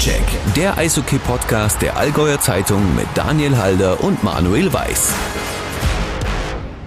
Stockcheck, der Eishockey-Podcast der Allgäuer Zeitung mit Daniel Halder und Manuel Weiß.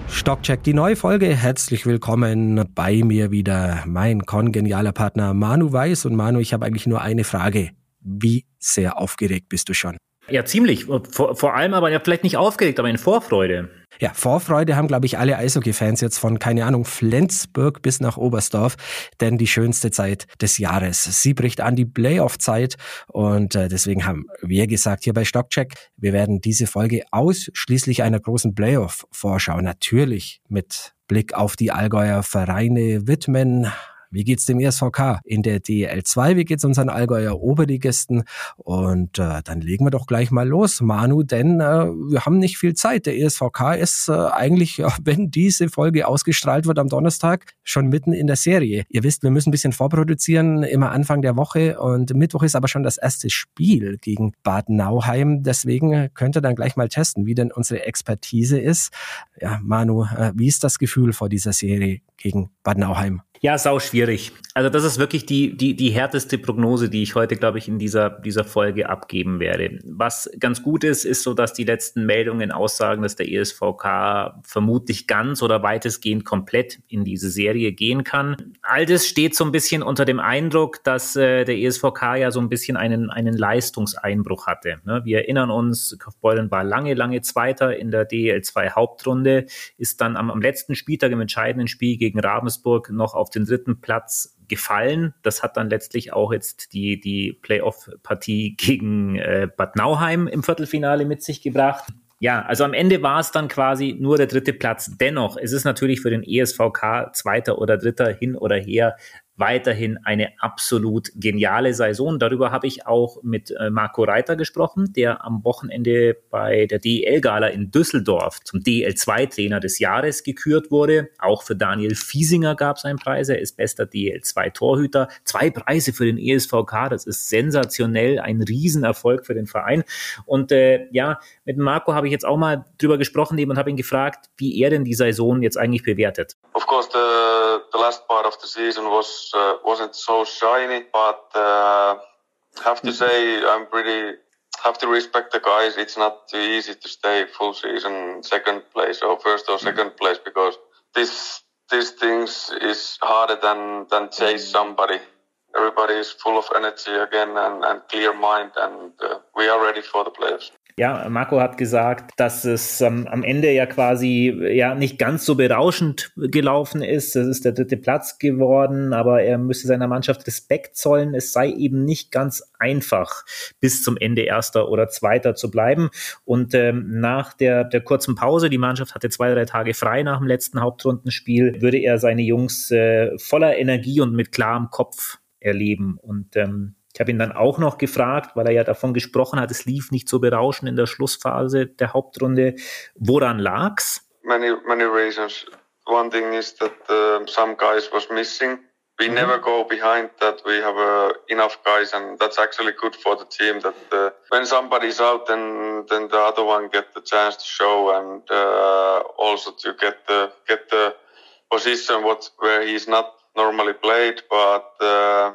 Stockcheck, die neue Folge. Herzlich willkommen bei mir wieder mein kongenialer Partner Manu Weiß. Und Manu, ich habe eigentlich nur eine Frage. Wie sehr aufgeregt bist du schon? Ja, ziemlich. Vor, vor allem aber ja vielleicht nicht aufgeregt, aber in Vorfreude. Ja, Vorfreude haben, glaube ich, alle Eishockey-Fans jetzt von, keine Ahnung, Flensburg bis nach Oberstdorf, denn die schönste Zeit des Jahres. Sie bricht an die Playoff-Zeit und äh, deswegen haben wir gesagt hier bei Stockcheck, wir werden diese Folge ausschließlich einer großen Playoff-Vorschau natürlich mit Blick auf die Allgäuer Vereine widmen, wie geht's dem ESVK in der DL2? Wie geht's unseren Allgäuer Oberligisten? Und äh, dann legen wir doch gleich mal los, Manu, denn äh, wir haben nicht viel Zeit. Der ESVK ist äh, eigentlich, wenn diese Folge ausgestrahlt wird am Donnerstag, schon mitten in der Serie. Ihr wisst, wir müssen ein bisschen vorproduzieren, immer Anfang der Woche und Mittwoch ist aber schon das erste Spiel gegen Bad Nauheim. Deswegen könnt ihr dann gleich mal testen, wie denn unsere Expertise ist. Ja, Manu, äh, wie ist das Gefühl vor dieser Serie gegen Bad Nauheim? Ja, sau schwierig. Also das ist wirklich die, die, die härteste Prognose, die ich heute, glaube ich, in dieser, dieser Folge abgeben werde. Was ganz gut ist, ist so, dass die letzten Meldungen aussagen, dass der ESVK vermutlich ganz oder weitestgehend komplett in diese Serie gehen kann. All das steht so ein bisschen unter dem Eindruck, dass äh, der ESVK ja so ein bisschen einen, einen Leistungseinbruch hatte. Ne? Wir erinnern uns, Kaufbeulen war lange, lange Zweiter in der DL2 Hauptrunde, ist dann am, am letzten Spieltag im entscheidenden Spiel gegen Ravensburg noch auf den dritten Platz gefallen. Das hat dann letztlich auch jetzt die, die Playoff-Partie gegen äh, Bad Nauheim im Viertelfinale mit sich gebracht. Ja, also am Ende war es dann quasi nur der dritte Platz. Dennoch, es ist natürlich für den ESVK Zweiter oder Dritter hin oder her weiterhin eine absolut geniale Saison. Darüber habe ich auch mit äh, Marco Reiter gesprochen, der am Wochenende bei der DEL-Gala in Düsseldorf zum DEL2-Trainer des Jahres gekürt wurde. Auch für Daniel Fiesinger gab es einen Preis. Er ist bester DEL2-Torhüter. Zwei Preise für den ESVK. Das ist sensationell, ein Riesenerfolg für den Verein. Und äh, ja, mit Marco habe ich jetzt auch mal drüber gesprochen eben und habe ihn gefragt, wie er denn die Saison jetzt eigentlich bewertet. Of course, the, the last part of the season was uh, wasn't so shiny, but uh, have to say I'm pretty have to respect the guys. It's not too easy to stay full season second place or first or second place because this these things is harder than than chase somebody. Everybody is full of energy again and, and clear mind, and uh, we are ready for the playoffs. Ja, Marco hat gesagt, dass es ähm, am Ende ja quasi ja nicht ganz so berauschend gelaufen ist. Es ist der dritte Platz geworden, aber er müsste seiner Mannschaft Respekt zollen. Es sei eben nicht ganz einfach, bis zum Ende Erster oder Zweiter zu bleiben. Und ähm, nach der, der kurzen Pause, die Mannschaft hatte zwei, drei Tage frei nach dem letzten Hauptrundenspiel, würde er seine Jungs äh, voller Energie und mit klarem Kopf erleben. Und ähm, ich habe ihn dann auch noch gefragt, weil er ja davon gesprochen hat, es lief nicht so berauschend in der Schlussphase der Hauptrunde. Woran lag's? Many, many reasons. One thing is that uh, some guys was missing. We mm-hmm. never go behind that. We have uh, enough guys, and that's actually good for the team. That uh, when somebody's out, then then the other one get the chance to show and uh, also to get the get the position what where he's not normally played, but. Uh,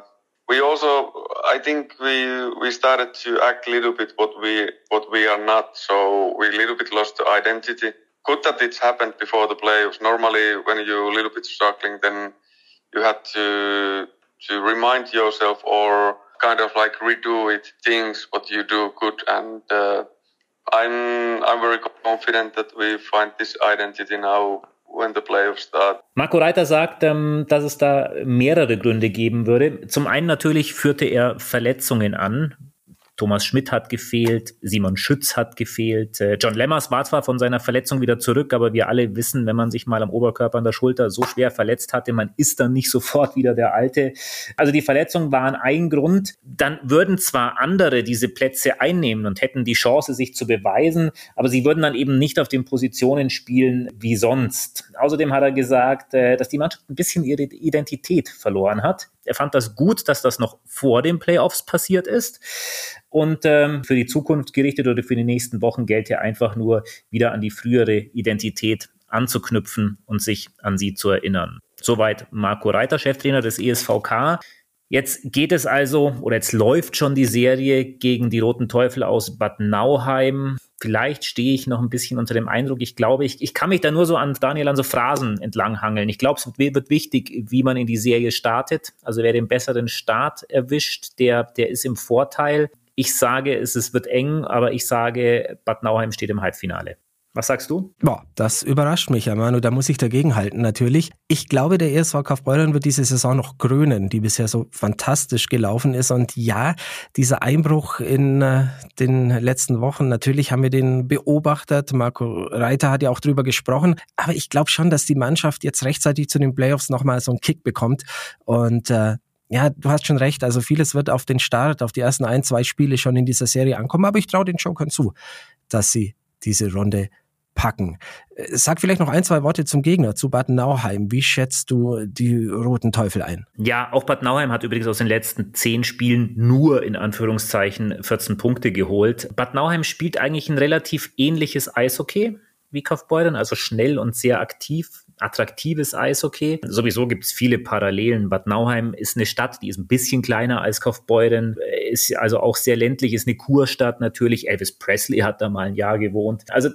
we also i think we we started to act a little bit what we what we are not so we a little bit lost the identity. Good that it's happened before the playoffs. Normally when you're a little bit struggling then you had to to remind yourself or kind of like redo it things what you do good. And uh, i'm i'm very confident that we find this identity now Marco Reiter sagt, ähm, dass es da mehrere Gründe geben würde. Zum einen natürlich führte er Verletzungen an, Thomas Schmidt hat gefehlt, Simon Schütz hat gefehlt. Äh, John Lemmers war zwar von seiner Verletzung wieder zurück, aber wir alle wissen, wenn man sich mal am Oberkörper an der Schulter so schwer verletzt hatte, man ist dann nicht sofort wieder der Alte. Also die Verletzungen waren ein Grund. Dann würden zwar andere diese Plätze einnehmen und hätten die Chance, sich zu beweisen, aber sie würden dann eben nicht auf den Positionen spielen wie sonst. Außerdem hat er gesagt, äh, dass die Mannschaft ein bisschen ihre Identität verloren hat. Er fand das gut, dass das noch vor den Playoffs passiert ist. Und ähm, für die Zukunft gerichtet oder für die nächsten Wochen gelte einfach nur, wieder an die frühere Identität anzuknüpfen und sich an sie zu erinnern. Soweit Marco Reiter, Cheftrainer des ESVK. Jetzt geht es also, oder jetzt läuft schon die Serie gegen die Roten Teufel aus Bad Nauheim. Vielleicht stehe ich noch ein bisschen unter dem Eindruck. Ich glaube, ich, ich kann mich da nur so an Daniel an so Phrasen entlanghangeln. Ich glaube, es wird wichtig, wie man in die Serie startet. Also wer den besseren Start erwischt, der, der ist im Vorteil. Ich sage, es, es wird eng, aber ich sage, Bad Nauheim steht im Halbfinale. Was sagst du? Boah, das überrascht mich, ja, Manu. Da muss ich dagegen halten, natürlich. Ich glaube, der ESV Kaufbeuren wird diese Saison noch krönen, die bisher so fantastisch gelaufen ist. Und ja, dieser Einbruch in äh, den letzten Wochen, natürlich haben wir den beobachtet. Marco Reiter hat ja auch drüber gesprochen. Aber ich glaube schon, dass die Mannschaft jetzt rechtzeitig zu den Playoffs nochmal so einen Kick bekommt. Und äh, ja, du hast schon recht. Also vieles wird auf den Start, auf die ersten ein, zwei Spiele schon in dieser Serie ankommen. Aber ich traue den Jokern zu, dass sie diese Runde packen. Sag vielleicht noch ein, zwei Worte zum Gegner, zu Bad Nauheim. Wie schätzt du die Roten Teufel ein? Ja, auch Bad Nauheim hat übrigens aus den letzten zehn Spielen nur in Anführungszeichen 14 Punkte geholt. Bad Nauheim spielt eigentlich ein relativ ähnliches Eishockey wie Kaufbeuren, also schnell und sehr aktiv attraktives Eishockey. Sowieso gibt es viele Parallelen. Bad Nauheim ist eine Stadt, die ist ein bisschen kleiner als Kaufbeuren, ist also auch sehr ländlich, ist eine Kurstadt natürlich. Elvis Presley hat da mal ein Jahr gewohnt. Also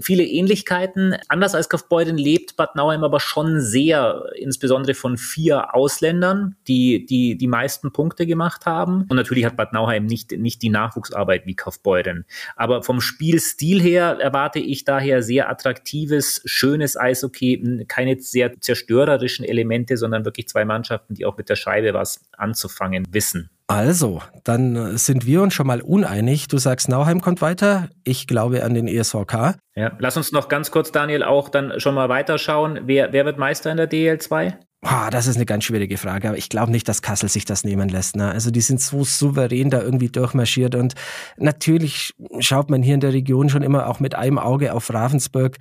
viele Ähnlichkeiten. Anders als Kaufbeuren lebt Bad Nauheim aber schon sehr, insbesondere von vier Ausländern, die die, die meisten Punkte gemacht haben. Und natürlich hat Bad Nauheim nicht, nicht die Nachwuchsarbeit wie Kaufbeuren. Aber vom Spielstil her erwarte ich daher sehr attraktives, schönes Eishockey, keine sehr zerstörerischen Elemente, sondern wirklich zwei Mannschaften, die auch mit der Scheibe was anzufangen wissen. Also, dann sind wir uns schon mal uneinig. Du sagst, Nauheim kommt weiter. Ich glaube an den ESVK. Ja, lass uns noch ganz kurz, Daniel, auch dann schon mal weiterschauen. Wer, wer wird Meister in der DL2? Oh, das ist eine ganz schwierige Frage, aber ich glaube nicht, dass Kassel sich das nehmen lässt. Ne? Also die sind so souverän da irgendwie durchmarschiert und natürlich schaut man hier in der Region schon immer auch mit einem Auge auf Ravensburg.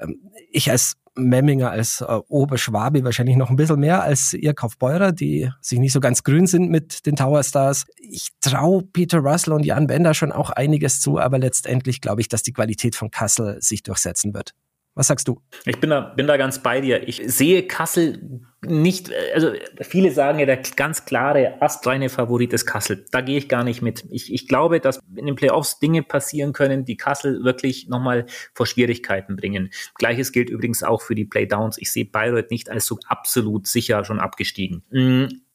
Ich als Memminger als äh, Oberschwabe wahrscheinlich noch ein bisschen mehr als ihr Kaufbeurer, die sich nicht so ganz grün sind mit den Tower Stars. Ich traue Peter Russell und Jan Bender schon auch einiges zu, aber letztendlich glaube ich, dass die Qualität von Kassel sich durchsetzen wird. Was sagst du? Ich bin da, bin da ganz bei dir. Ich sehe Kassel nicht, also viele sagen ja, der ganz klare, astreine Favorit ist Kassel. Da gehe ich gar nicht mit. Ich, ich glaube, dass in den Playoffs Dinge passieren können, die Kassel wirklich nochmal vor Schwierigkeiten bringen. Gleiches gilt übrigens auch für die Playdowns. Ich sehe Bayreuth nicht als so absolut sicher schon abgestiegen.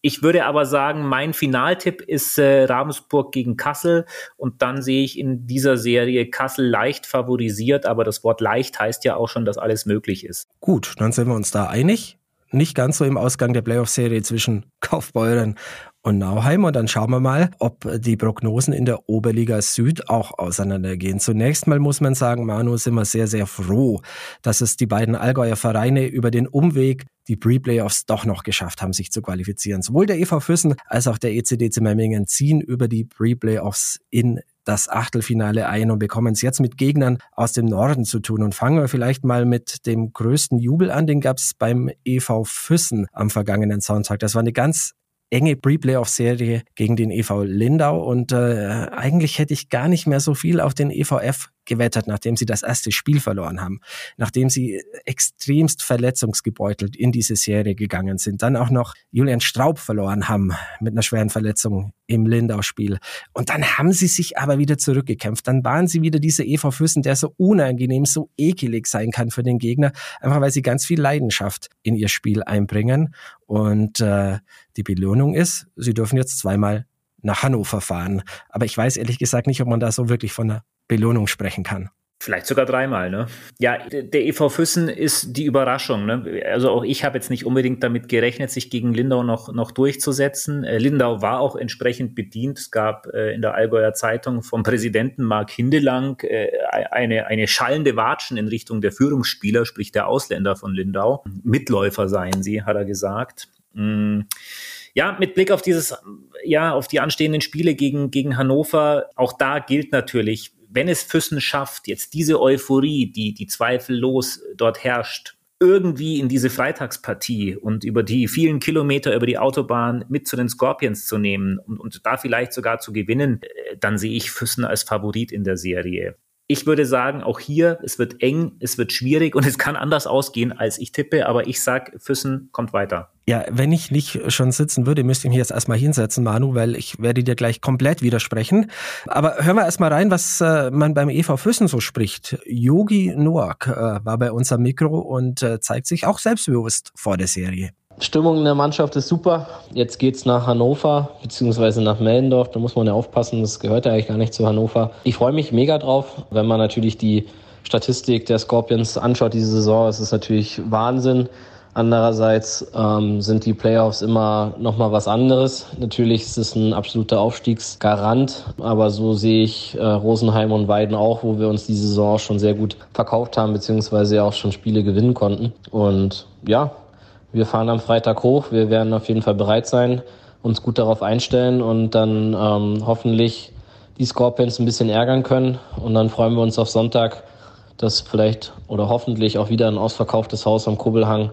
Ich würde aber sagen, mein Finaltipp ist äh, Ravensburg gegen Kassel und dann sehe ich in dieser Serie Kassel leicht favorisiert, aber das Wort leicht heißt ja auch schon, dass alles möglich ist. Gut, dann sind wir uns da einig nicht ganz so im Ausgang der Playoff-Serie zwischen Kaufbeuren und Nauheim. Und dann schauen wir mal, ob die Prognosen in der Oberliga Süd auch auseinandergehen. Zunächst mal muss man sagen, Manu, sind wir sehr, sehr froh, dass es die beiden Allgäuer Vereine über den Umweg die Pre-Playoffs doch noch geschafft haben, sich zu qualifizieren. Sowohl der EV Füssen als auch der ECDC Memmingen ziehen über die Pre-Playoffs in das Achtelfinale ein und bekommen es jetzt mit Gegnern aus dem Norden zu tun. Und fangen wir vielleicht mal mit dem größten Jubel an, den gab es beim EV Füssen am vergangenen Sonntag. Das war eine ganz enge Pre-Playoff-Serie gegen den EV Lindau. Und äh, eigentlich hätte ich gar nicht mehr so viel auf den EVF gewettert, nachdem sie das erste Spiel verloren haben, nachdem sie extremst verletzungsgebeutelt in diese Serie gegangen sind, dann auch noch Julian Straub verloren haben mit einer schweren Verletzung im Lindau-Spiel. Und dann haben sie sich aber wieder zurückgekämpft. Dann waren sie wieder diese EV Füssen, der so unangenehm, so ekelig sein kann für den Gegner, einfach weil sie ganz viel Leidenschaft in ihr Spiel einbringen. Und äh, die Belohnung ist, sie dürfen jetzt zweimal nach Hannover fahren. Aber ich weiß ehrlich gesagt nicht, ob man da so wirklich von einer Belohnung sprechen kann. Vielleicht sogar dreimal, ne? Ja, der EV Füssen ist die Überraschung. Ne? Also auch ich habe jetzt nicht unbedingt damit gerechnet, sich gegen Lindau noch, noch durchzusetzen. Äh, Lindau war auch entsprechend bedient. Es gab äh, in der Allgäuer Zeitung vom Präsidenten Mark Hindelang äh, eine, eine schallende Watschen in Richtung der Führungsspieler, sprich der Ausländer von Lindau. Mitläufer seien sie, hat er gesagt. Mm. Ja, mit Blick auf dieses, ja, auf die anstehenden Spiele gegen, gegen Hannover, auch da gilt natürlich, wenn es Füssen schafft, jetzt diese Euphorie, die, die zweifellos dort herrscht, irgendwie in diese Freitagspartie und über die vielen Kilometer über die Autobahn mit zu den Scorpions zu nehmen und, und da vielleicht sogar zu gewinnen, äh, dann sehe ich Füssen als Favorit in der Serie. Ich würde sagen, auch hier, es wird eng, es wird schwierig und es kann anders ausgehen, als ich tippe, aber ich sag, Füssen kommt weiter. Ja, wenn ich nicht schon sitzen würde, müsste ich mich jetzt erstmal hinsetzen, Manu, weil ich werde dir gleich komplett widersprechen. Aber hören wir erstmal rein, was äh, man beim EV Füssen so spricht. Yogi Noak äh, war bei uns am Mikro und äh, zeigt sich auch selbstbewusst vor der Serie. Stimmung in der Mannschaft ist super. Jetzt geht's nach Hannover beziehungsweise nach Mellendorf. Da muss man ja aufpassen, das gehört ja eigentlich gar nicht zu Hannover. Ich freue mich mega drauf, wenn man natürlich die Statistik der Scorpions anschaut diese Saison. Es ist natürlich Wahnsinn. Andererseits ähm, sind die Playoffs immer noch mal was anderes. Natürlich ist es ein absoluter Aufstiegsgarant, aber so sehe ich äh, Rosenheim und Weiden auch, wo wir uns diese Saison schon sehr gut verkauft haben, beziehungsweise auch schon Spiele gewinnen konnten. Und ja, wir fahren am Freitag hoch. Wir werden auf jeden Fall bereit sein, uns gut darauf einstellen und dann ähm, hoffentlich die Scorpions ein bisschen ärgern können. Und dann freuen wir uns auf Sonntag, dass vielleicht oder hoffentlich auch wieder ein ausverkauftes Haus am Kubbelhang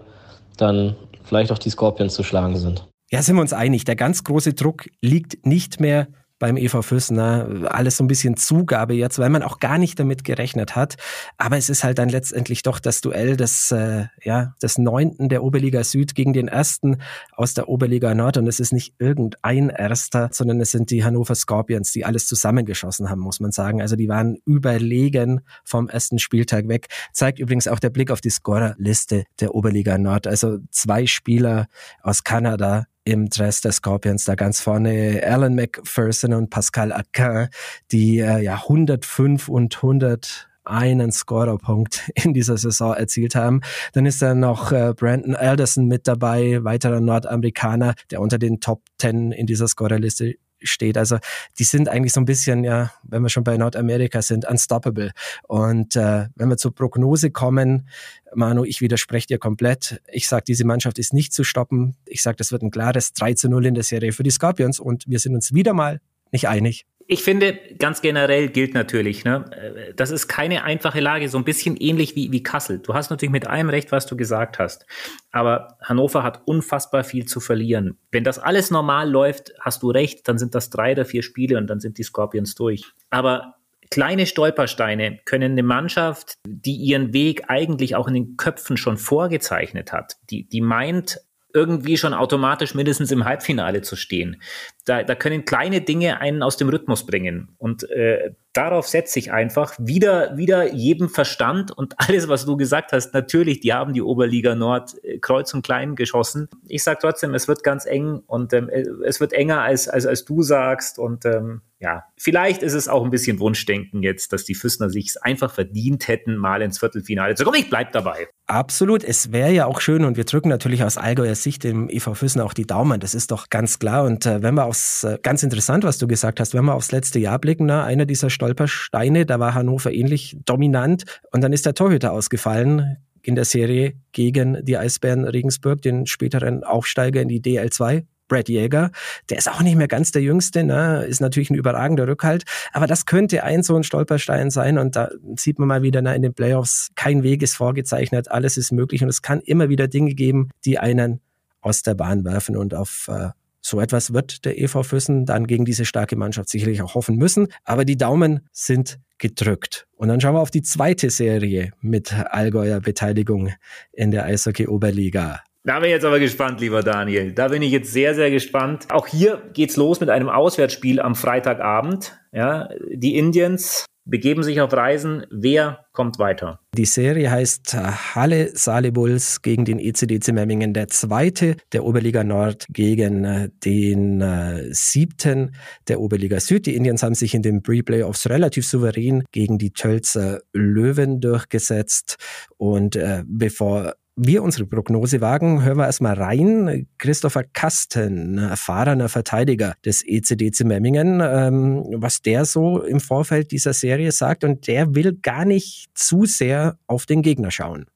dann vielleicht auch die Scorpions zu schlagen sind. Ja, sind wir uns einig. Der ganz große Druck liegt nicht mehr beim EV Füssner. Alles so ein bisschen Zugabe jetzt, weil man auch gar nicht damit gerechnet hat. Aber es ist halt dann letztendlich doch das Duell des, äh, ja, des Neunten der Oberliga Süd gegen den Ersten aus der Oberliga Nord. Und es ist nicht irgendein Erster, sondern es sind die Hannover Scorpions, die alles zusammengeschossen haben, muss man sagen. Also die waren überlegen vom ersten Spieltag weg. Zeigt übrigens auch der Blick auf die Scorerliste der Oberliga Nord. Also zwei Spieler aus Kanada im Dress der Scorpions da ganz vorne Alan McPherson und Pascal Akin, die äh, ja 105 und 100 einen Scorerpunkt in dieser Saison erzielt haben. Dann ist da noch äh, Brandon Alderson mit dabei, weiterer Nordamerikaner, der unter den Top 10 in dieser Scorerliste steht. Also die sind eigentlich so ein bisschen, ja, wenn wir schon bei Nordamerika sind, unstoppable. Und äh, wenn wir zur Prognose kommen, Manu, ich widerspreche dir komplett. Ich sage, diese Mannschaft ist nicht zu stoppen. Ich sage, das wird ein klares 3 zu 0 in der Serie für die Scorpions und wir sind uns wieder mal nicht einig. Ich finde, ganz generell gilt natürlich, ne, das ist keine einfache Lage, so ein bisschen ähnlich wie, wie Kassel. Du hast natürlich mit allem recht, was du gesagt hast. Aber Hannover hat unfassbar viel zu verlieren. Wenn das alles normal läuft, hast du recht, dann sind das drei oder vier Spiele und dann sind die Scorpions durch. Aber kleine Stolpersteine können eine Mannschaft, die ihren Weg eigentlich auch in den Köpfen schon vorgezeichnet hat, die, die meint, irgendwie schon automatisch mindestens im Halbfinale zu stehen. Da, da können kleine Dinge einen aus dem Rhythmus bringen. Und äh, darauf setze ich einfach wieder, wieder jedem Verstand und alles, was du gesagt hast. Natürlich, die haben die Oberliga Nord äh, kreuz und klein geschossen. Ich sage trotzdem, es wird ganz eng und ähm, es wird enger als, als, als du sagst. Und ähm, ja, vielleicht ist es auch ein bisschen Wunschdenken jetzt, dass die Füßner sich einfach verdient hätten, mal ins Viertelfinale zu kommen. Ich bleib dabei. Absolut. Es wäre ja auch schön und wir drücken natürlich aus Allgäuer Sicht dem EV Füßner auch die Daumen. Das ist doch ganz klar. Und äh, wenn wir aufs, äh, ganz interessant, was du gesagt hast, wenn wir aufs letzte Jahr blicken, na, einer dieser Stolpersteine, da war Hannover ähnlich dominant und dann ist der Torhüter ausgefallen in der Serie gegen die Eisbären Regensburg, den späteren Aufsteiger in die DL2. Brad Jäger, der ist auch nicht mehr ganz der Jüngste, ne? ist natürlich ein überragender Rückhalt, aber das könnte ein so ein Stolperstein sein und da sieht man mal wieder na, in den Playoffs, kein Weg ist vorgezeichnet, alles ist möglich und es kann immer wieder Dinge geben, die einen aus der Bahn werfen und auf äh, so etwas wird der EV Füssen dann gegen diese starke Mannschaft sicherlich auch hoffen müssen. Aber die Daumen sind gedrückt. Und dann schauen wir auf die zweite Serie mit Allgäuer Beteiligung in der Eishockey Oberliga. Da bin ich jetzt aber gespannt, lieber Daniel. Da bin ich jetzt sehr, sehr gespannt. Auch hier geht's los mit einem Auswärtsspiel am Freitagabend. Ja, die Indians begeben sich auf Reisen. Wer kommt weiter? Die Serie heißt Halle Saale Bulls gegen den ECDC Memmingen, der zweite der Oberliga Nord gegen äh, den äh, siebten der Oberliga Süd. Die Indians haben sich in den Pre-Playoffs relativ souverän gegen die Tölzer Löwen durchgesetzt. Und äh, bevor wir unsere Prognose wagen, hören wir erstmal rein. Christopher Kasten, erfahrener Verteidiger des ECDC Memmingen, ähm, was der so im Vorfeld dieser Serie sagt. Und der will gar nicht zu sehr auf den Gegner schauen.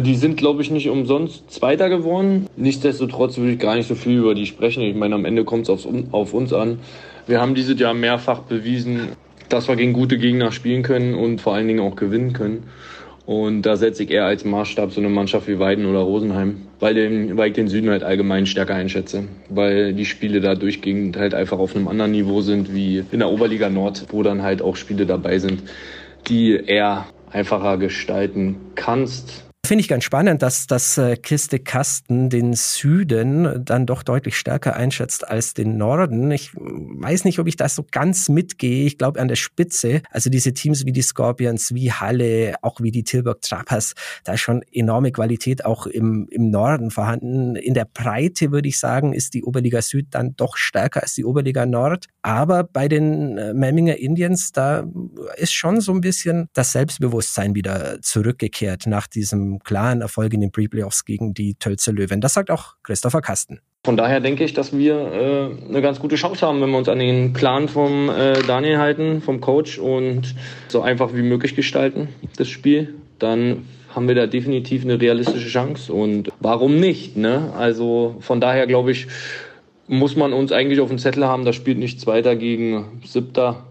Die sind, glaube ich, nicht umsonst Zweiter geworden. Nichtsdestotrotz will ich gar nicht so viel über die sprechen. Ich meine, am Ende kommt es auf uns an. Wir haben dieses Jahr mehrfach bewiesen, dass wir gegen gute Gegner spielen können und vor allen Dingen auch gewinnen können. Und da setze ich eher als Maßstab so eine Mannschaft wie Weiden oder Rosenheim, weil, den, weil ich den Süden halt allgemein stärker einschätze. Weil die Spiele da durchgehend halt einfach auf einem anderen Niveau sind wie in der Oberliga Nord, wo dann halt auch Spiele dabei sind, die eher einfacher gestalten kannst. Finde ich ganz spannend, dass das äh, Kiste Kasten den Süden dann doch deutlich stärker einschätzt als den Norden. Ich weiß nicht, ob ich das so ganz mitgehe. Ich glaube an der Spitze, also diese Teams wie die Scorpions, wie Halle, auch wie die Tilburg Trappers, da ist schon enorme Qualität auch im, im Norden vorhanden. In der Breite würde ich sagen, ist die Oberliga Süd dann doch stärker als die Oberliga Nord. Aber bei den äh, Memminger Indians, da ist schon so ein bisschen das Selbstbewusstsein wieder zurückgekehrt nach diesem klaren Erfolg in den Pre-Playoffs gegen die Tölzer Löwen. Das sagt auch Christopher Kasten. Von daher denke ich, dass wir äh, eine ganz gute Chance haben, wenn wir uns an den Plan vom äh, Daniel halten, vom Coach und so einfach wie möglich gestalten, das Spiel. Dann haben wir da definitiv eine realistische Chance. Und warum nicht? Ne? Also von daher glaube ich, muss man uns eigentlich auf dem Zettel haben, da spielt nichts weiter gegen Siebter.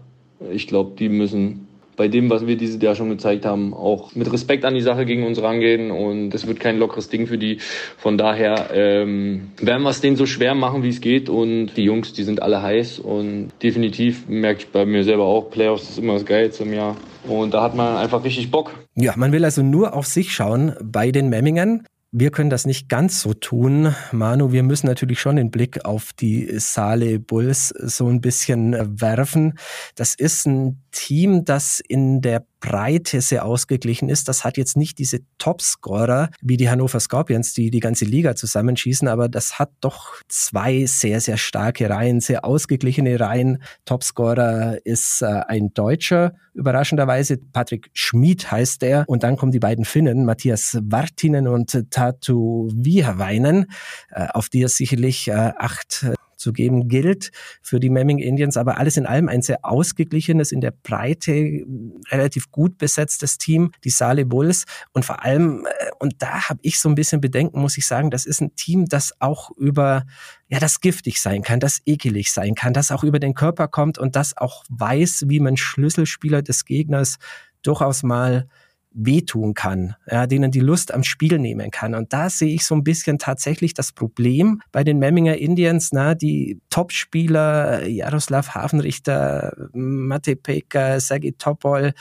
Ich glaube, die müssen bei dem, was wir dieses Jahr schon gezeigt haben, auch mit Respekt an die Sache gegen uns rangehen. Und es wird kein lockeres Ding für die. Von daher ähm, werden wir es denen so schwer machen, wie es geht. Und die Jungs, die sind alle heiß. Und definitiv merke ich bei mir selber auch, Playoffs ist immer das Geilste im Jahr. Und da hat man einfach richtig Bock. Ja, man will also nur auf sich schauen bei den Memmingen. Wir können das nicht ganz so tun. Manu, wir müssen natürlich schon den Blick auf die Saale Bulls so ein bisschen werfen. Das ist ein Team, das in der Breite sehr ausgeglichen ist. Das hat jetzt nicht diese Topscorer wie die Hannover Scorpions, die die ganze Liga zusammenschießen, aber das hat doch zwei sehr, sehr starke Reihen, sehr ausgeglichene Reihen. Topscorer ist äh, ein Deutscher, überraschenderweise. Patrick Schmid heißt er. Und dann kommen die beiden Finnen, Matthias Wartinen und Tatu Vihaweinen, äh, auf die er sicherlich äh, acht zu geben gilt für die Memming Indians. Aber alles in allem ein sehr ausgeglichenes, in der Breite relativ gut besetztes Team, die Saale Bulls. Und vor allem, äh, und da habe ich so ein bisschen Bedenken, muss ich sagen, das ist ein Team, das auch über ja, das giftig sein kann, das ekelig sein kann, das auch über den Körper kommt und das auch weiß, wie man Schlüsselspieler des Gegners durchaus mal wehtun kann, ja, denen die Lust am Spiel nehmen kann. Und da sehe ich so ein bisschen tatsächlich das Problem bei den Memminger Indians, na, die Topspieler, Jaroslav Hafenrichter, Mate Peka, Sergei Topol,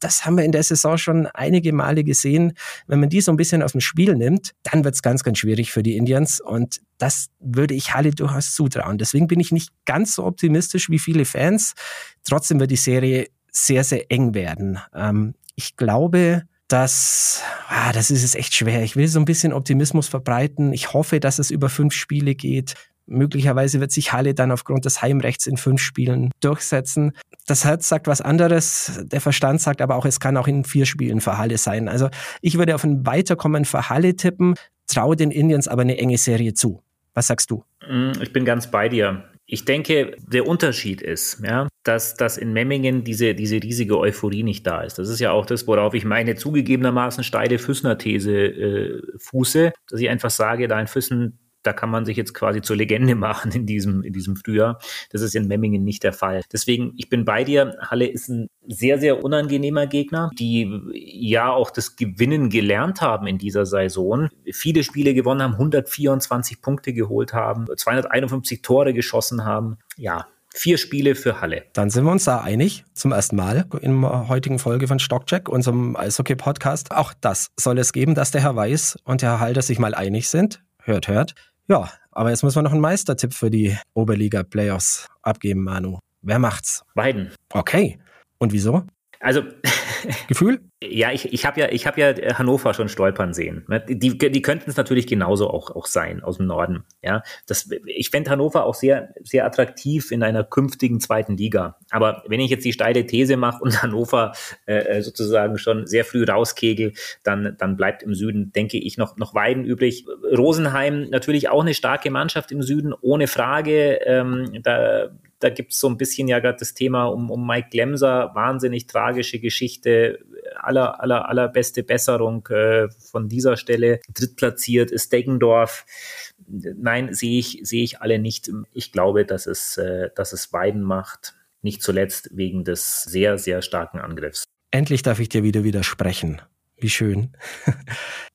das haben wir in der Saison schon einige Male gesehen. Wenn man die so ein bisschen aus dem Spiel nimmt, dann wird es ganz, ganz schwierig für die Indians. Und das würde ich Halle durchaus zutrauen. Deswegen bin ich nicht ganz so optimistisch wie viele Fans. Trotzdem wird die Serie sehr, sehr eng werden. Ähm, ich glaube, dass, ah, das ist es echt schwer. Ich will so ein bisschen Optimismus verbreiten. Ich hoffe, dass es über fünf Spiele geht. Möglicherweise wird sich Halle dann aufgrund des Heimrechts in fünf Spielen durchsetzen. Das Herz sagt was anderes, der Verstand sagt aber auch, es kann auch in vier Spielen für Halle sein. Also ich würde auf ein Weiterkommen für Halle tippen, traue den Indians aber eine enge Serie zu. Was sagst du? Mm, ich bin ganz bei dir. Ich denke, der Unterschied ist, ja, dass, dass in Memmingen diese, diese riesige Euphorie nicht da ist. Das ist ja auch das, worauf ich meine zugegebenermaßen steile Füssner-These äh, fuße, dass ich einfach sage, da in Füssen da kann man sich jetzt quasi zur Legende machen in diesem, in diesem Frühjahr. Das ist in Memmingen nicht der Fall. Deswegen, ich bin bei dir. Halle ist ein sehr, sehr unangenehmer Gegner, die ja auch das Gewinnen gelernt haben in dieser Saison. Viele Spiele gewonnen haben, 124 Punkte geholt haben, 251 Tore geschossen haben. Ja, Vier Spiele für Halle. Dann sind wir uns da einig, zum ersten Mal in der heutigen Folge von Stockcheck, unserem Eishockey-Podcast. Auch das soll es geben, dass der Herr Weiß und der Herr Halder sich mal einig sind. Hört, hört. Ja, aber jetzt müssen wir noch einen Meistertipp für die Oberliga-Playoffs abgeben, Manu. Wer macht's? Beiden. Okay. Und wieso? Also Gefühl? Ja, ich, ich habe ja, ich hab ja Hannover schon stolpern sehen. Ne? Die, die könnten es natürlich genauso auch, auch sein aus dem Norden. Ja, das, ich fände Hannover auch sehr, sehr attraktiv in einer künftigen zweiten Liga. Aber wenn ich jetzt die steile These mache und Hannover äh, äh, sozusagen schon sehr früh rauskegel, dann, dann bleibt im Süden, denke ich, noch, noch Weiden übrig. Rosenheim natürlich auch eine starke Mannschaft im Süden, ohne Frage. Ähm, da da gibt es so ein bisschen ja gerade das Thema um, um Mike Glemser, wahnsinnig tragische Geschichte, aller, aller, allerbeste Besserung äh, von dieser Stelle. Drittplatziert ist Deggendorf. Nein, sehe ich, sehe ich alle nicht. Ich glaube, dass es, äh, dass es Weiden macht. Nicht zuletzt wegen des sehr, sehr starken Angriffs. Endlich darf ich dir wieder widersprechen. Wie schön.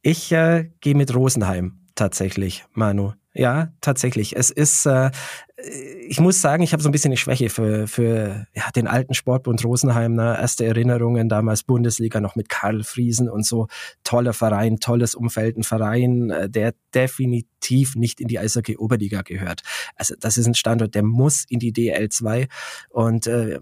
Ich äh, gehe mit Rosenheim tatsächlich, Manu. Ja, tatsächlich. Es ist, äh, ich muss sagen, ich habe so ein bisschen eine Schwäche für, für ja, den alten Sportbund Rosenheim. Ne? Erste Erinnerungen damals Bundesliga noch mit Karl Friesen und so. Toller Verein, tolles Umfeld, ein Verein, äh, der definitiv nicht in die Eishockey Oberliga gehört. Also das ist ein Standort, der muss in die DL 2 und äh,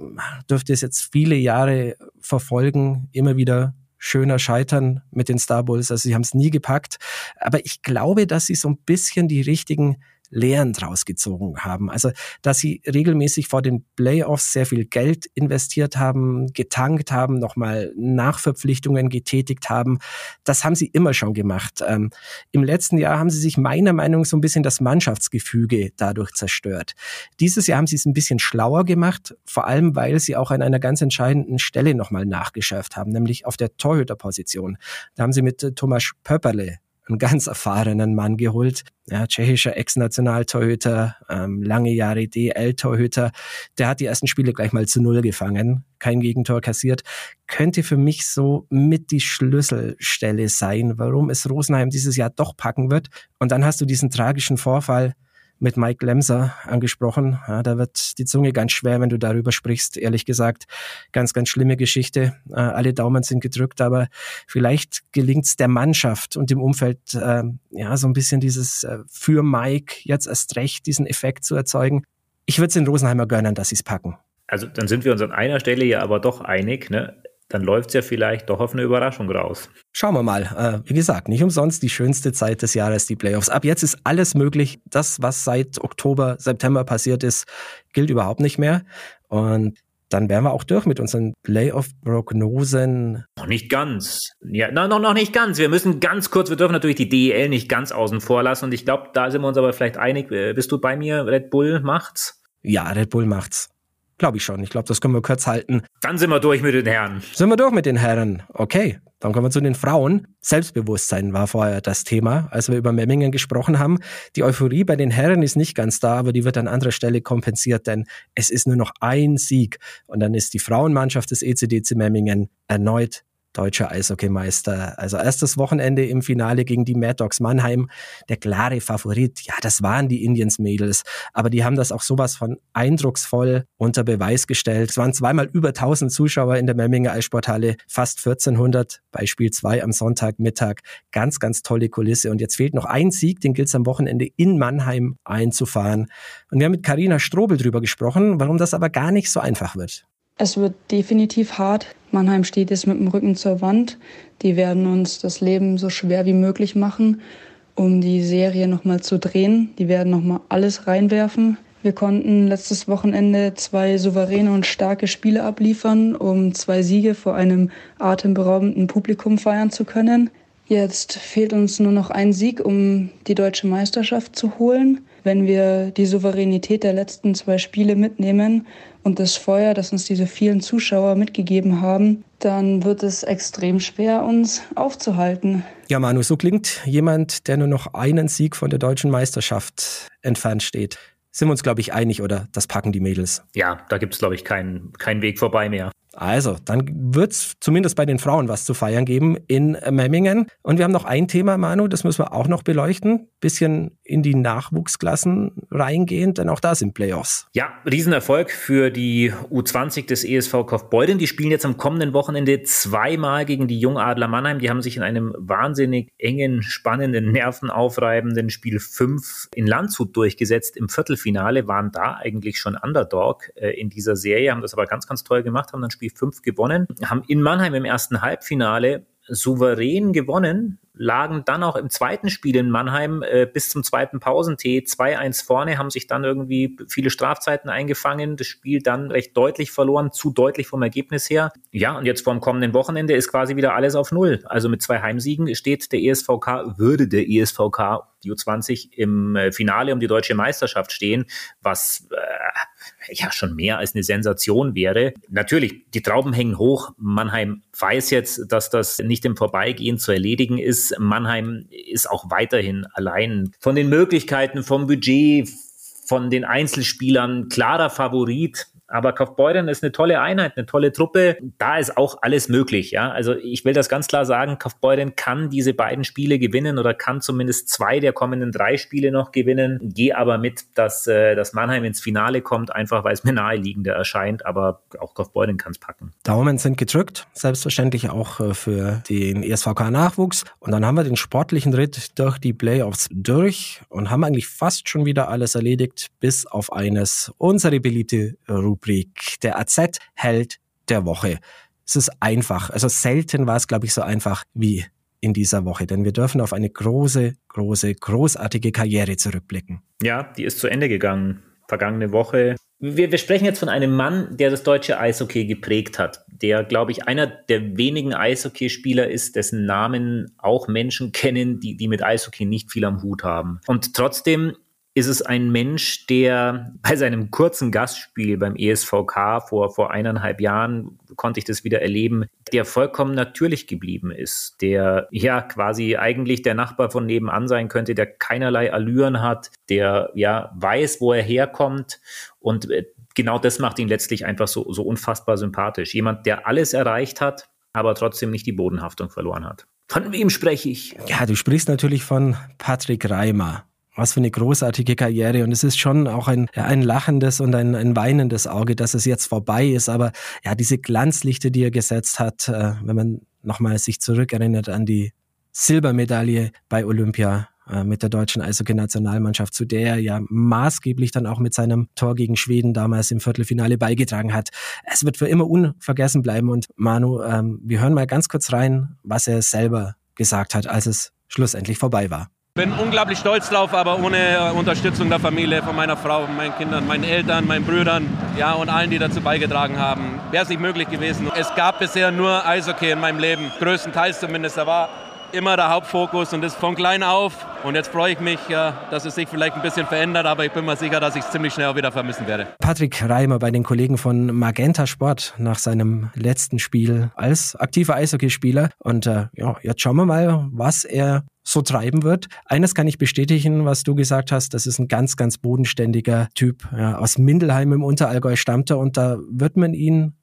dürfte es jetzt viele Jahre verfolgen, immer wieder schöner Scheitern mit den Star Bulls. Also sie haben es nie gepackt. Aber ich glaube, dass sie so ein bisschen die richtigen Lehren draus gezogen haben. Also, dass sie regelmäßig vor den Playoffs sehr viel Geld investiert haben, getankt haben, nochmal Nachverpflichtungen getätigt haben. Das haben sie immer schon gemacht. Ähm, Im letzten Jahr haben sie sich meiner Meinung nach so ein bisschen das Mannschaftsgefüge dadurch zerstört. Dieses Jahr haben sie es ein bisschen schlauer gemacht, vor allem weil sie auch an einer ganz entscheidenden Stelle nochmal nachgeschärft haben, nämlich auf der Torhüterposition. Da haben sie mit äh, Thomas Pöpperle einen ganz erfahrenen Mann geholt, ja, tschechischer Ex-Nationaltorhüter, ähm, lange Jahre DL-Torhüter. Der hat die ersten Spiele gleich mal zu Null gefangen, kein Gegentor kassiert. Könnte für mich so mit die Schlüsselstelle sein, warum es Rosenheim dieses Jahr doch packen wird. Und dann hast du diesen tragischen Vorfall mit Mike Lemser angesprochen. Ja, da wird die Zunge ganz schwer, wenn du darüber sprichst, ehrlich gesagt. Ganz, ganz schlimme Geschichte. Äh, alle Daumen sind gedrückt, aber vielleicht gelingt es der Mannschaft und dem Umfeld, äh, ja, so ein bisschen dieses äh, für Mike jetzt erst recht diesen Effekt zu erzeugen. Ich würde es den Rosenheimer gönnen, dass sie es packen. Also dann sind wir uns an einer Stelle ja aber doch einig, ne? Dann läuft es ja vielleicht doch auf eine Überraschung raus. Schauen wir mal. Äh, wie gesagt, nicht umsonst die schönste Zeit des Jahres, die Playoffs. Ab jetzt ist alles möglich. Das, was seit Oktober, September passiert ist, gilt überhaupt nicht mehr. Und dann wären wir auch durch mit unseren Playoff-Prognosen. Noch nicht ganz. Ja, no, noch, noch nicht ganz. Wir müssen ganz kurz, wir dürfen natürlich die DEL nicht ganz außen vor lassen. Und ich glaube, da sind wir uns aber vielleicht einig. Äh, bist du bei mir? Red Bull macht's? Ja, Red Bull macht's. Glaube ich schon. Ich glaube, das können wir kurz halten. Dann sind wir durch mit den Herren. Sind wir durch mit den Herren. Okay, dann kommen wir zu den Frauen. Selbstbewusstsein war vorher das Thema, als wir über Memmingen gesprochen haben. Die Euphorie bei den Herren ist nicht ganz da, aber die wird an anderer Stelle kompensiert, denn es ist nur noch ein Sieg. Und dann ist die Frauenmannschaft des ECDC Memmingen erneut deutscher Eishockeymeister. Also erstes Wochenende im Finale gegen die Mad Dogs Mannheim. Der klare Favorit, ja, das waren die Indians Mädels. Aber die haben das auch sowas von eindrucksvoll unter Beweis gestellt. Es waren zweimal über 1000 Zuschauer in der Memminger Eissporthalle, fast 1400 bei Spiel 2 am Sonntagmittag. Ganz, ganz tolle Kulisse. Und jetzt fehlt noch ein Sieg, den gilt es am Wochenende in Mannheim einzufahren. Und wir haben mit Karina Strobel drüber gesprochen, warum das aber gar nicht so einfach wird. Es wird definitiv hart. Mannheim steht jetzt mit dem Rücken zur Wand. Die werden uns das Leben so schwer wie möglich machen, um die Serie nochmal zu drehen. Die werden nochmal alles reinwerfen. Wir konnten letztes Wochenende zwei souveräne und starke Spiele abliefern, um zwei Siege vor einem atemberaubenden Publikum feiern zu können. Jetzt fehlt uns nur noch ein Sieg, um die deutsche Meisterschaft zu holen. Wenn wir die Souveränität der letzten zwei Spiele mitnehmen und das Feuer, das uns diese vielen Zuschauer mitgegeben haben, dann wird es extrem schwer, uns aufzuhalten. Ja, Manu, so klingt jemand, der nur noch einen Sieg von der deutschen Meisterschaft entfernt steht. Sind wir uns, glaube ich, einig, oder? Das packen die Mädels. Ja, da gibt es, glaube ich, keinen kein Weg vorbei mehr. Also, dann wird es zumindest bei den Frauen was zu feiern geben in Memmingen. Und wir haben noch ein Thema, Manu, das müssen wir auch noch beleuchten. Bisschen in die Nachwuchsklassen reingehen, denn auch da sind Playoffs. Ja, Riesenerfolg für die U20 des ESV Kaufbeuren. Die spielen jetzt am kommenden Wochenende zweimal gegen die Jungadler Mannheim. Die haben sich in einem wahnsinnig engen, spannenden, nervenaufreibenden Spiel 5 in Landshut durchgesetzt. Im Viertelfinale waren da eigentlich schon Underdog äh, in dieser Serie, haben das aber ganz, ganz toll gemacht, haben dann Spiel 5 gewonnen, haben in Mannheim im ersten Halbfinale souverän gewonnen, lagen dann auch im zweiten Spiel in Mannheim äh, bis zum zweiten Pausentee 2-1 vorne, haben sich dann irgendwie viele Strafzeiten eingefangen, das Spiel dann recht deutlich verloren, zu deutlich vom Ergebnis her. Ja, und jetzt vorm kommenden Wochenende ist quasi wieder alles auf Null. Also mit zwei Heimsiegen steht der ESVK, würde der ESVK die U20 im äh, Finale um die deutsche Meisterschaft stehen, was äh, ja schon mehr als eine Sensation wäre. Natürlich, die Trauben hängen hoch. Mannheim weiß jetzt, dass das nicht im Vorbeigehen zu erledigen ist. Mannheim ist auch weiterhin allein von den Möglichkeiten, vom Budget, von den Einzelspielern klarer Favorit Aber Kaufbeuren ist eine tolle Einheit, eine tolle Truppe. Da ist auch alles möglich. Ja, also ich will das ganz klar sagen. Kaufbeuren kann diese beiden Spiele gewinnen oder kann zumindest zwei der kommenden drei Spiele noch gewinnen. Gehe aber mit, dass, äh, dass Mannheim ins Finale kommt, einfach weil es mir naheliegender erscheint. Aber auch Kaufbeuren kann es packen. Daumen sind gedrückt, selbstverständlich auch äh, für den ESVK-Nachwuchs. Und dann haben wir den sportlichen Ritt durch die Playoffs durch und haben eigentlich fast schon wieder alles erledigt, bis auf eines, unsere beliebte Rubrik, der AZ-Held der Woche. Es ist einfach, also selten war es, glaube ich, so einfach wie in dieser Woche, denn wir dürfen auf eine große, große, großartige Karriere zurückblicken. Ja, die ist zu Ende gegangen. Vergangene Woche. Wir, wir sprechen jetzt von einem Mann, der das deutsche Eishockey geprägt hat, der, glaube ich, einer der wenigen Eishockeyspieler ist, dessen Namen auch Menschen kennen, die, die mit Eishockey nicht viel am Hut haben. Und trotzdem ist es ein Mensch, der bei seinem kurzen Gastspiel beim ESVK vor, vor eineinhalb Jahren konnte ich das wieder erleben, der vollkommen natürlich geblieben ist, der ja quasi eigentlich der Nachbar von nebenan sein könnte, der keinerlei Allüren hat, der ja weiß, wo er herkommt und äh, genau das macht ihn letztlich einfach so, so unfassbar sympathisch. Jemand, der alles erreicht hat, aber trotzdem nicht die Bodenhaftung verloren hat. Von wem spreche ich? Ja, du sprichst natürlich von Patrick Reimer. Was für eine großartige Karriere. Und es ist schon auch ein, ein lachendes und ein, ein weinendes Auge, dass es jetzt vorbei ist. Aber ja, diese Glanzlichter, die er gesetzt hat, äh, wenn man nochmal sich zurückerinnert an die Silbermedaille bei Olympia äh, mit der deutschen Eishockey-Nationalmannschaft, zu der er ja maßgeblich dann auch mit seinem Tor gegen Schweden damals im Viertelfinale beigetragen hat. Es wird für immer unvergessen bleiben. Und Manu, ähm, wir hören mal ganz kurz rein, was er selber gesagt hat, als es schlussendlich vorbei war bin unglaublich stolz drauf, aber ohne Unterstützung der Familie, von meiner Frau, meinen Kindern, meinen Eltern, meinen Brüdern ja, und allen, die dazu beigetragen haben, wäre es nicht möglich gewesen. Es gab bisher nur Eishockey in meinem Leben, größtenteils zumindest. Da war immer der Hauptfokus und das von klein auf. Und jetzt freue ich mich, dass es sich vielleicht ein bisschen verändert, aber ich bin mir sicher, dass ich es ziemlich schnell auch wieder vermissen werde. Patrick Reimer bei den Kollegen von Magenta Sport nach seinem letzten Spiel als aktiver Eishockeyspieler. Und äh, ja, jetzt schauen wir mal, was er so treiben wird. Eines kann ich bestätigen, was du gesagt hast, das ist ein ganz, ganz bodenständiger Typ. Ja, aus Mindelheim im Unterallgäu stammt er und da wird man ihn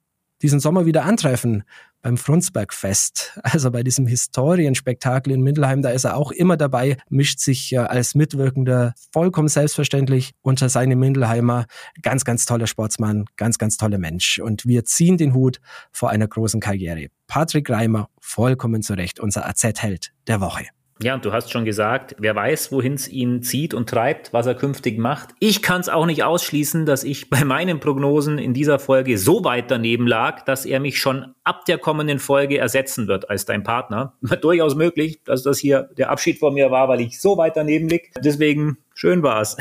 diesen Sommer wieder antreffen beim Frundsbergfest, also bei diesem Historienspektakel in Mindelheim, da ist er auch immer dabei, mischt sich als Mitwirkender vollkommen selbstverständlich unter seine Mindelheimer. Ganz, ganz toller Sportsmann, ganz, ganz toller Mensch. Und wir ziehen den Hut vor einer großen Karriere. Patrick Reimer, vollkommen zurecht, unser AZ-Held der Woche. Ja, und du hast schon gesagt, wer weiß, wohin es ihn zieht und treibt, was er künftig macht. Ich kann es auch nicht ausschließen, dass ich bei meinen Prognosen in dieser Folge so weit daneben lag, dass er mich schon ab der kommenden Folge ersetzen wird als dein Partner. Durchaus möglich, dass das hier der Abschied von mir war, weil ich so weit daneben lieg. Deswegen Schön war's.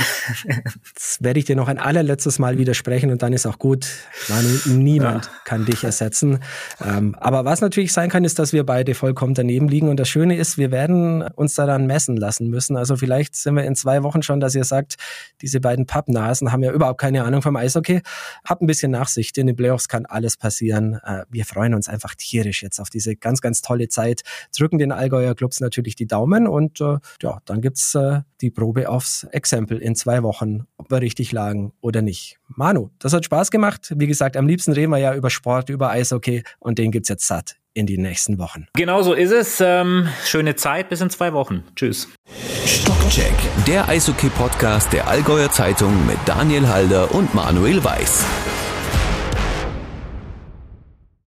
Jetzt werde ich dir noch ein allerletztes Mal widersprechen und dann ist auch gut. Manu, niemand ja. kann dich ersetzen. Ähm, aber was natürlich sein kann, ist, dass wir beide vollkommen daneben liegen. Und das Schöne ist, wir werden uns daran messen lassen müssen. Also vielleicht sind wir in zwei Wochen schon, dass ihr sagt, diese beiden Pappnasen haben ja überhaupt keine Ahnung vom Eishockey. Habt ein bisschen Nachsicht. In den Playoffs kann alles passieren. Äh, wir freuen uns einfach tierisch jetzt auf diese ganz, ganz tolle Zeit. Drücken den Allgäuer Clubs natürlich die Daumen und äh, ja, dann gibt's äh, die Probe aufs Exempel in zwei Wochen, ob wir richtig lagen oder nicht. Manu, das hat Spaß gemacht. Wie gesagt, am liebsten reden wir ja über Sport, über Eishockey und den gibt's jetzt satt in die nächsten Wochen. Genau so ist es. Ähm, schöne Zeit bis in zwei Wochen. Tschüss. Stockcheck, der Eishockey-Podcast der Allgäuer Zeitung mit Daniel Halder und Manuel Weiß.